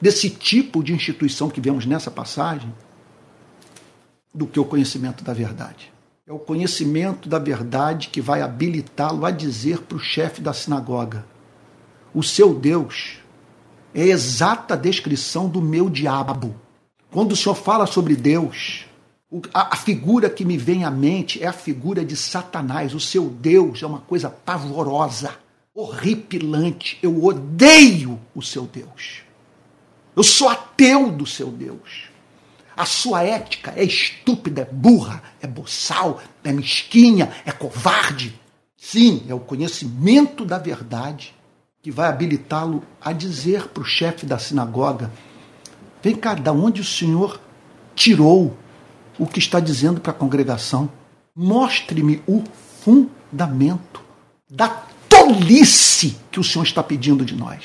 desse tipo de instituição que vemos nessa passagem do que o conhecimento da verdade. É o conhecimento da verdade que vai habilitá-lo a dizer para o chefe da sinagoga: o seu Deus é a exata descrição do meu diabo. Quando o senhor fala sobre Deus, a, figura que me vem à mente é a figura de Satanás. O seu Deus é uma coisa pavorosa, horripilante. Eu odeio o seu Deus. Eu sou ateu do seu Deus. A sua ética é estúpida, é burra, é boçal, é mesquinha, é covarde. Sim, é o conhecimento da verdade que vai habilitá-lo a dizer para o chefe da sinagoga: Vem cá, da onde o senhor tirou o que está dizendo para a congregação? Mostre-me o fundamento da tolice que o senhor está pedindo de nós.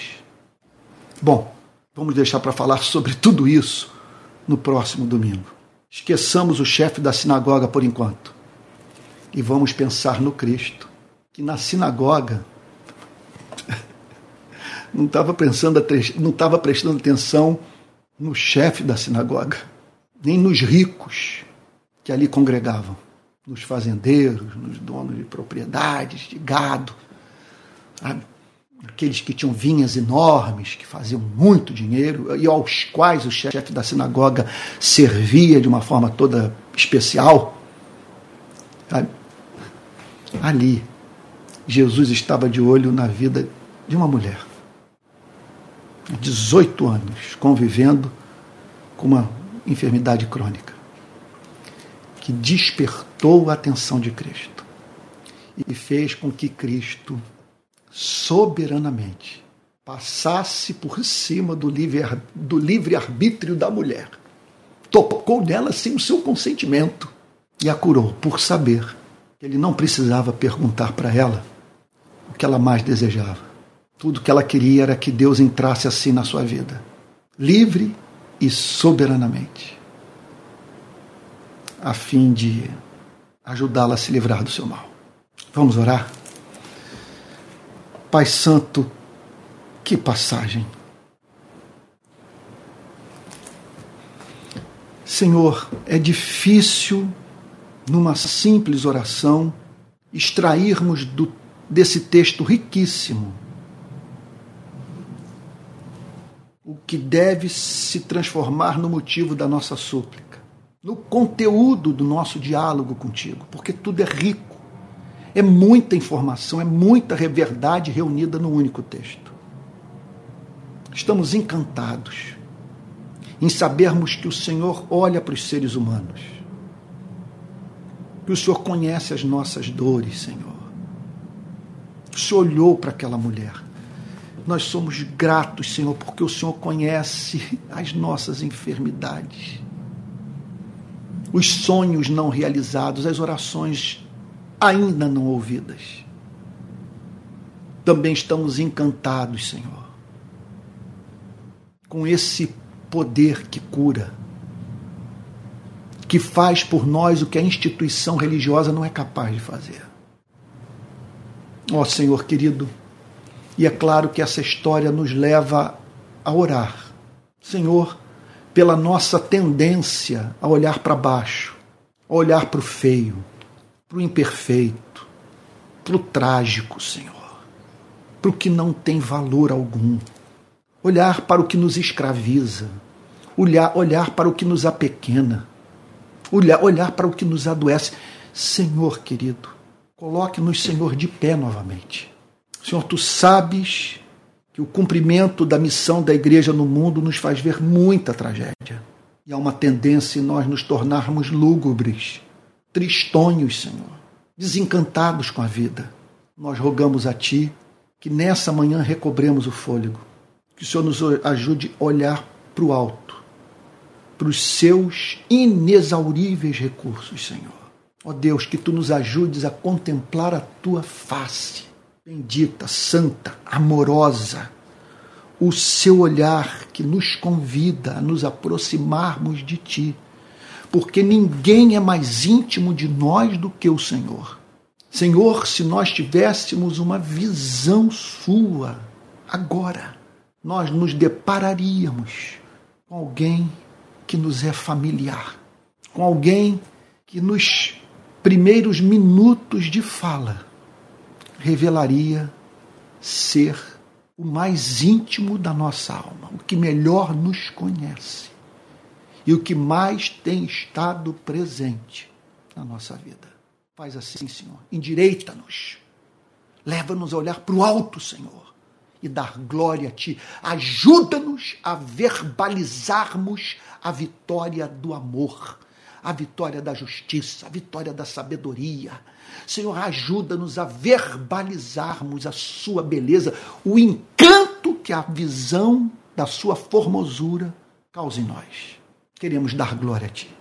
Bom, vamos deixar para falar sobre tudo isso no próximo domingo. Esqueçamos o chefe da sinagoga por enquanto e vamos pensar no Cristo, que na sinagoga *laughs* não estava pensando, não estava prestando atenção no chefe da sinagoga, nem nos ricos que ali congregavam, nos fazendeiros, nos donos de propriedades, de gado, sabe? aqueles que tinham vinhas enormes, que faziam muito dinheiro e aos quais o chefe da sinagoga servia de uma forma toda especial. Ali, Jesus estava de olho na vida de uma mulher. 18 anos convivendo com uma enfermidade crônica que despertou a atenção de Cristo e fez com que Cristo soberanamente passasse por cima do livre, do livre arbítrio da mulher. Tocou nela sem o seu consentimento e a curou por saber que ele não precisava perguntar para ela o que ela mais desejava. Tudo que ela queria era que Deus entrasse assim na sua vida, livre e soberanamente, a fim de ajudá-la a se livrar do seu mal. Vamos orar? Pai Santo, que passagem. Senhor, é difícil, numa simples oração, extrairmos do, desse texto riquíssimo o que deve se transformar no motivo da nossa súplica, no conteúdo do nosso diálogo contigo, porque tudo é rico é muita informação, é muita verdade reunida no único texto. Estamos encantados em sabermos que o Senhor olha para os seres humanos, que o Senhor conhece as nossas dores, Senhor. O Senhor olhou para aquela mulher. Nós somos gratos, Senhor, porque o Senhor conhece as nossas enfermidades, os sonhos não realizados, as orações ainda não ouvidas. Também estamos encantados, Senhor, com esse poder que cura, que faz por nós o que a instituição religiosa não é capaz de fazer. Ó oh, Senhor querido, e é claro que essa história nos leva a orar. Senhor, pela nossa tendência a olhar para baixo, a olhar para o feio, para o imperfeito, para o trágico, Senhor, para o que não tem valor algum. Olhar para o que nos escraviza, olhar, olhar para o que nos apequena, olhar, olhar para o que nos adoece. Senhor querido, coloque-nos, Senhor, de pé novamente. Senhor, tu sabes que o cumprimento da missão da igreja no mundo nos faz ver muita tragédia. E há uma tendência em nós nos tornarmos lúgubres tristonhos, Senhor, desencantados com a vida. Nós rogamos a Ti que nessa manhã recobremos o fôlego, que o Senhor nos ajude a olhar para o alto, para os seus inexauríveis recursos, Senhor. Ó Deus, que Tu nos ajudes a contemplar a Tua face, bendita, santa, amorosa, o seu olhar que nos convida a nos aproximarmos de Ti porque ninguém é mais íntimo de nós do que o Senhor. Senhor, se nós tivéssemos uma visão Sua agora, nós nos depararíamos com alguém que nos é familiar, com alguém que nos primeiros minutos de fala revelaria ser o mais íntimo da nossa alma, o que melhor nos conhece e o que mais tem estado presente na nossa vida. Faz assim, Senhor, endireita-nos, leva-nos a olhar para o alto, Senhor, e dar glória a Ti. Ajuda-nos a verbalizarmos a vitória do amor a vitória da justiça, a vitória da sabedoria. Senhor, ajuda-nos a verbalizarmos a sua beleza, o encanto que a visão da sua formosura causa em nós. Queremos dar glória a Ti,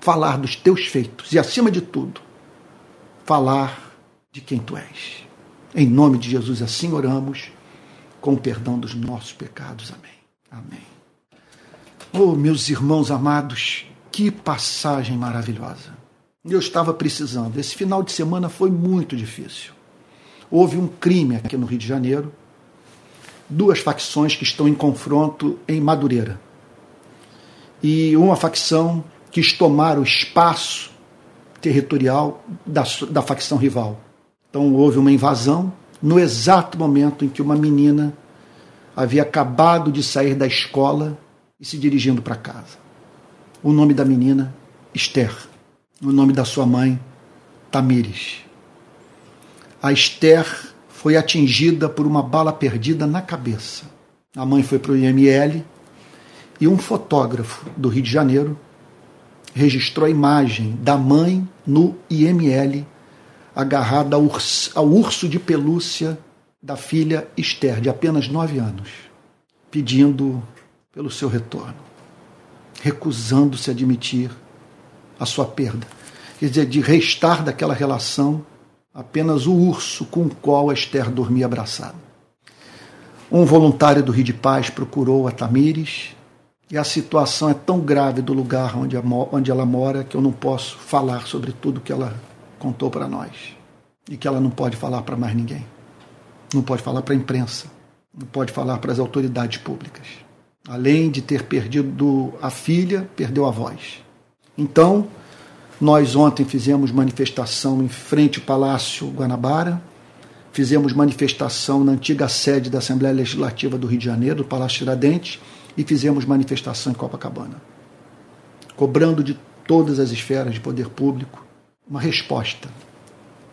falar dos Teus feitos e, acima de tudo, falar de quem Tu és. Em nome de Jesus, assim oramos, com o perdão dos nossos pecados. Amém. Amém. Oh, meus irmãos amados, que passagem maravilhosa. Eu estava precisando. Esse final de semana foi muito difícil. Houve um crime aqui no Rio de Janeiro, duas facções que estão em confronto em Madureira. E uma facção quis tomar o espaço territorial da, da facção rival. Então houve uma invasão no exato momento em que uma menina havia acabado de sair da escola e se dirigindo para casa o nome da menina, Esther. O nome da sua mãe, Tamires. A Esther foi atingida por uma bala perdida na cabeça. A mãe foi para o IML e um fotógrafo do Rio de Janeiro registrou a imagem da mãe no IML agarrada ao urso, de pelúcia da filha Esther, de apenas nove anos, pedindo pelo seu retorno recusando-se a admitir a sua perda. Quer dizer, de restar daquela relação apenas o urso com o qual Esther dormia abraçada. Um voluntário do Rio de Paz procurou a Tamires e a situação é tão grave do lugar onde, onde ela mora que eu não posso falar sobre tudo que ela contou para nós e que ela não pode falar para mais ninguém. Não pode falar para a imprensa, não pode falar para as autoridades públicas. Além de ter perdido a filha, perdeu a voz. Então, nós ontem fizemos manifestação em frente ao Palácio Guanabara, fizemos manifestação na antiga sede da Assembleia Legislativa do Rio de Janeiro, do Palácio Tiradentes, e fizemos manifestação em Copacabana, cobrando de todas as esferas de poder público uma resposta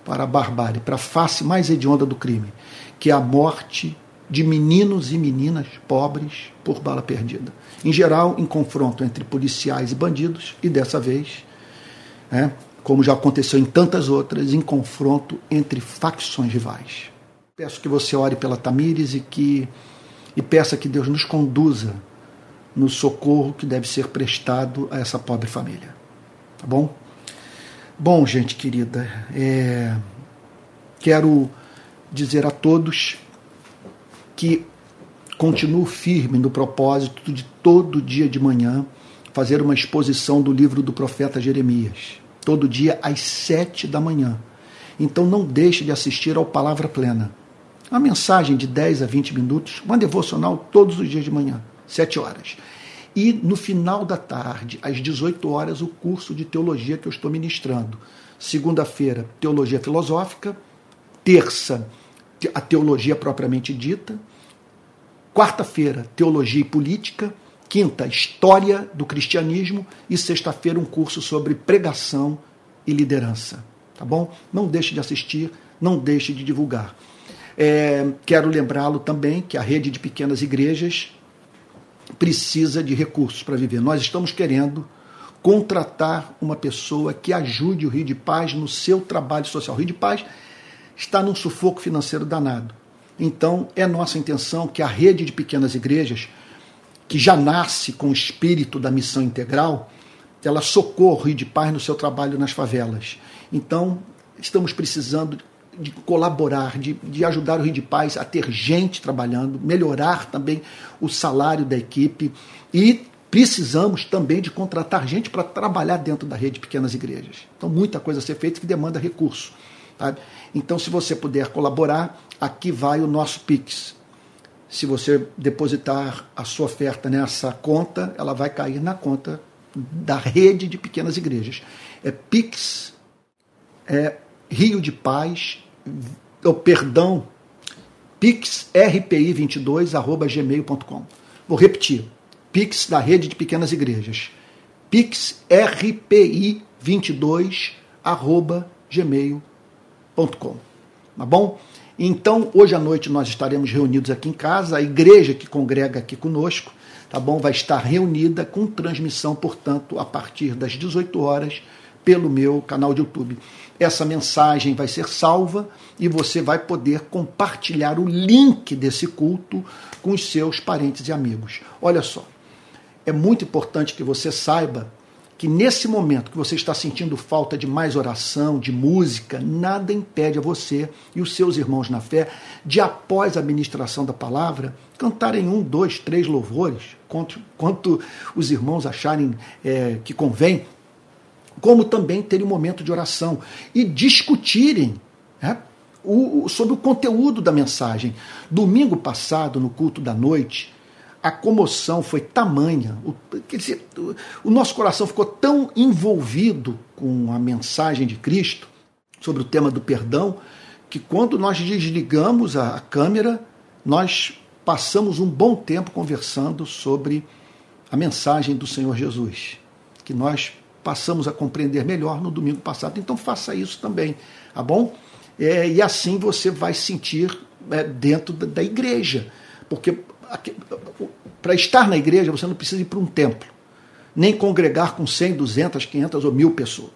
para a barbárie, para a face mais hedionda do crime, que é a morte de meninos e meninas pobres por bala perdida. Em geral, em confronto entre policiais e bandidos, e dessa vez, é, como já aconteceu em tantas outras, em confronto entre facções rivais. Peço que você ore pela Tamires e que e peça que Deus nos conduza no socorro que deve ser prestado a essa pobre família. Tá bom? Bom, gente querida, é, quero dizer a todos que continuo firme no propósito de todo dia de manhã fazer uma exposição do livro do profeta Jeremias, todo dia às sete da manhã. Então não deixe de assistir ao Palavra Plena. Uma mensagem de 10 a 20 minutos, uma devocional todos os dias de manhã, sete horas. E no final da tarde, às 18 horas, o curso de teologia que eu estou ministrando. Segunda-feira, teologia filosófica. Terça, a teologia propriamente dita. Quarta-feira, teologia e política. Quinta, história do cristianismo. E sexta-feira, um curso sobre pregação e liderança. Tá bom? Não deixe de assistir, não deixe de divulgar. É, quero lembrá-lo também que a rede de pequenas igrejas precisa de recursos para viver. Nós estamos querendo contratar uma pessoa que ajude o Rio de Paz no seu trabalho social. O Rio de Paz está num sufoco financeiro danado. Então, é nossa intenção que a rede de pequenas igrejas, que já nasce com o espírito da missão integral, ela socorra o Rio de Paz no seu trabalho nas favelas. Então, estamos precisando de colaborar, de, de ajudar o Rio de Paz a ter gente trabalhando, melhorar também o salário da equipe e precisamos também de contratar gente para trabalhar dentro da rede de pequenas igrejas. Então, muita coisa a ser feita que demanda recurso. Tá? Então, se você puder colaborar, aqui vai o nosso Pix. Se você depositar a sua oferta nessa conta, ela vai cair na conta da rede de pequenas igrejas. É Pix, é Rio de Paz, oh, perdão, pixrpi22@gmail.com. Vou repetir. Pix da rede de pequenas igrejas. pixrpi22@gmail.com. Tá bom? Então, hoje à noite nós estaremos reunidos aqui em casa, a igreja que congrega aqui conosco, tá bom? Vai estar reunida com transmissão, portanto, a partir das 18 horas pelo meu canal de YouTube. Essa mensagem vai ser salva e você vai poder compartilhar o link desse culto com os seus parentes e amigos. Olha só, é muito importante que você saiba que nesse momento que você está sentindo falta de mais oração, de música, nada impede a você e os seus irmãos na fé de, após a ministração da palavra, cantarem um, dois, três louvores, quanto, quanto os irmãos acharem é, que convém, como também terem um momento de oração e discutirem né, o, sobre o conteúdo da mensagem. Domingo passado, no culto da noite, a comoção foi tamanha, o, quer dizer, o, nosso coração ficou tão envolvido com a mensagem de Cristo sobre o tema do perdão, que quando nós desligamos a, a câmera, nós passamos um bom tempo conversando sobre a mensagem do Senhor Jesus, que nós passamos a compreender melhor no domingo passado. Então faça isso também, tá bom? É, e assim você vai sentir é, dentro da, da, igreja, porque para estar na igreja você não precisa ir para um templo, nem congregar com 100, 200, 500 ou mil pessoas.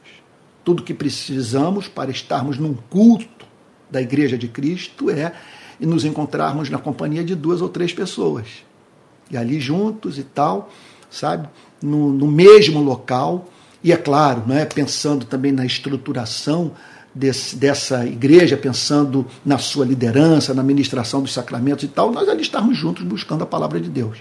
Tudo que precisamos para estarmos num culto da igreja de Cristo é nos encontrarmos na companhia de duas ou três pessoas. E ali juntos e tal, sabe? No, no mesmo local, e é claro, né, pensando também na estruturação desse, dessa igreja, pensando na sua liderança, na ministração dos sacramentos e tal, nós ali estamos juntos buscando a palavra de Deus.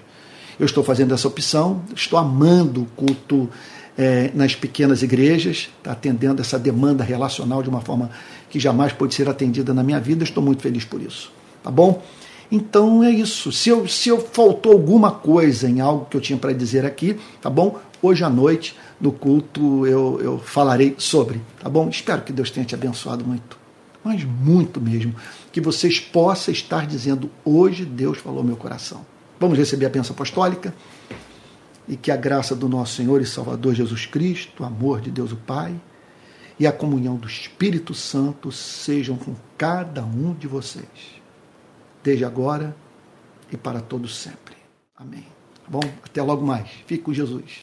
Eu estou fazendo essa opção, estou amando o culto é, nas pequenas igrejas, tá atendendo essa demanda relacional de uma forma que jamais pode ser atendida na minha vida, estou muito feliz por isso. Tá bom? Então é isso. Se eu, se eu faltou alguma coisa em algo que eu tinha para dizer aqui, tá bom? Hoje à noite no culto eu, eu falarei sobre, tá bom? Espero que Deus tenha te abençoado muito, mas muito mesmo, que vocês possam estar dizendo: hoje Deus falou meu coração. Vamos receber a bênção apostólica e que a graça do nosso Senhor e Salvador Jesus Cristo, o amor de Deus o Pai e a comunhão do Espírito Santo sejam com cada um de vocês, desde agora e para todos sempre. Amém. Tá bom, até logo mais. Fique com Jesus.